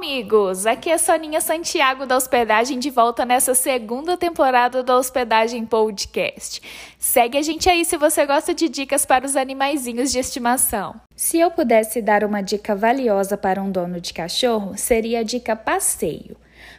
amigos! Aqui é Soninha Santiago da Hospedagem de volta nessa segunda temporada da Hospedagem Podcast. Segue a gente aí se você gosta de dicas para os animaizinhos de estimação. Se eu pudesse dar uma dica valiosa para um dono de cachorro, seria a dica passeio.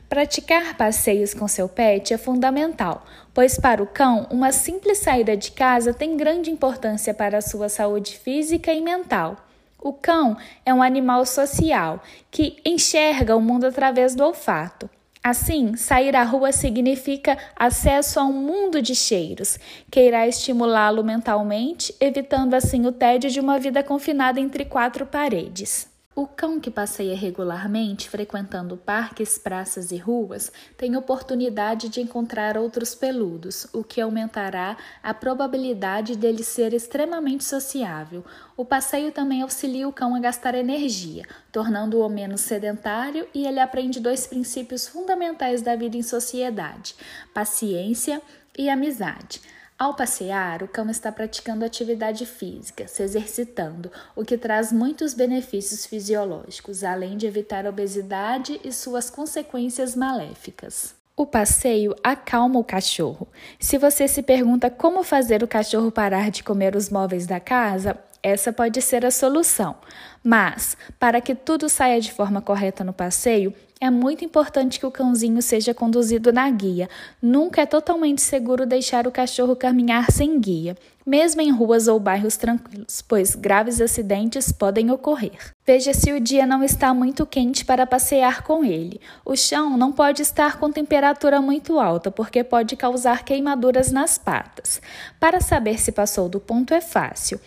Praticar passeios com seu pet é fundamental, pois para o cão, uma simples saída de casa tem grande importância para a sua saúde física e mental. O cão é um animal social que enxerga o mundo através do olfato. Assim, sair à rua significa acesso a um mundo de cheiros, que irá estimulá-lo mentalmente, evitando assim o tédio de uma vida confinada entre quatro paredes. O cão que passeia regularmente, frequentando parques, praças e ruas, tem oportunidade de encontrar outros peludos, o que aumentará a probabilidade dele ser extremamente sociável. O passeio também auxilia o cão a gastar energia, tornando-o menos sedentário e ele aprende dois princípios fundamentais da vida em sociedade: paciência e amizade. Ao passear, o cão está praticando atividade física, se exercitando, o que traz muitos benefícios fisiológicos, além de evitar a obesidade e suas consequências maléficas. O passeio acalma o cachorro. Se você se pergunta como fazer o cachorro parar de comer os móveis da casa, essa pode ser a solução. Mas, para que tudo saia de forma correta no passeio, é muito importante que o cãozinho seja conduzido na guia. Nunca é totalmente seguro deixar o cachorro caminhar sem guia, mesmo em ruas ou bairros tranquilos, pois graves acidentes podem ocorrer. Veja se o dia não está muito quente para passear com ele. O chão não pode estar com temperatura muito alta, porque pode causar queimaduras nas patas. Para saber se passou do ponto é fácil.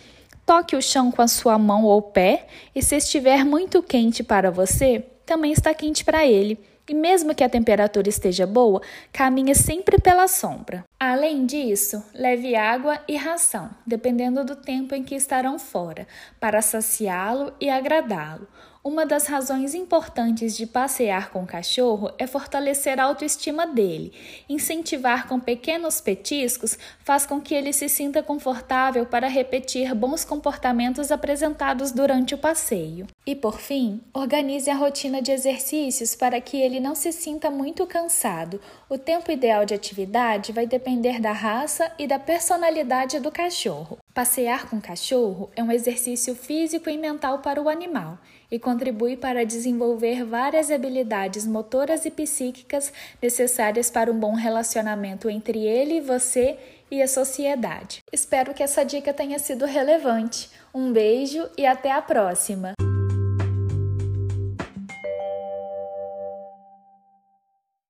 Toque o chão com a sua mão ou pé, e se estiver muito quente para você, também está quente para ele. E mesmo que a temperatura esteja boa, caminhe sempre pela sombra. Além disso, leve água e ração, dependendo do tempo em que estarão fora, para saciá-lo e agradá-lo. Uma das razões importantes de passear com o cachorro é fortalecer a autoestima dele. Incentivar com pequenos petiscos faz com que ele se sinta confortável para repetir bons comportamentos apresentados durante o passeio. E por fim, organize a rotina de exercícios para que ele não se sinta muito cansado. O tempo ideal de atividade vai depender da raça e da personalidade do cachorro. Passear com cachorro é um exercício físico e mental para o animal e contribui para desenvolver várias habilidades motoras e psíquicas necessárias para um bom relacionamento entre ele, você e a sociedade. Espero que essa dica tenha sido relevante. Um beijo e até a próxima!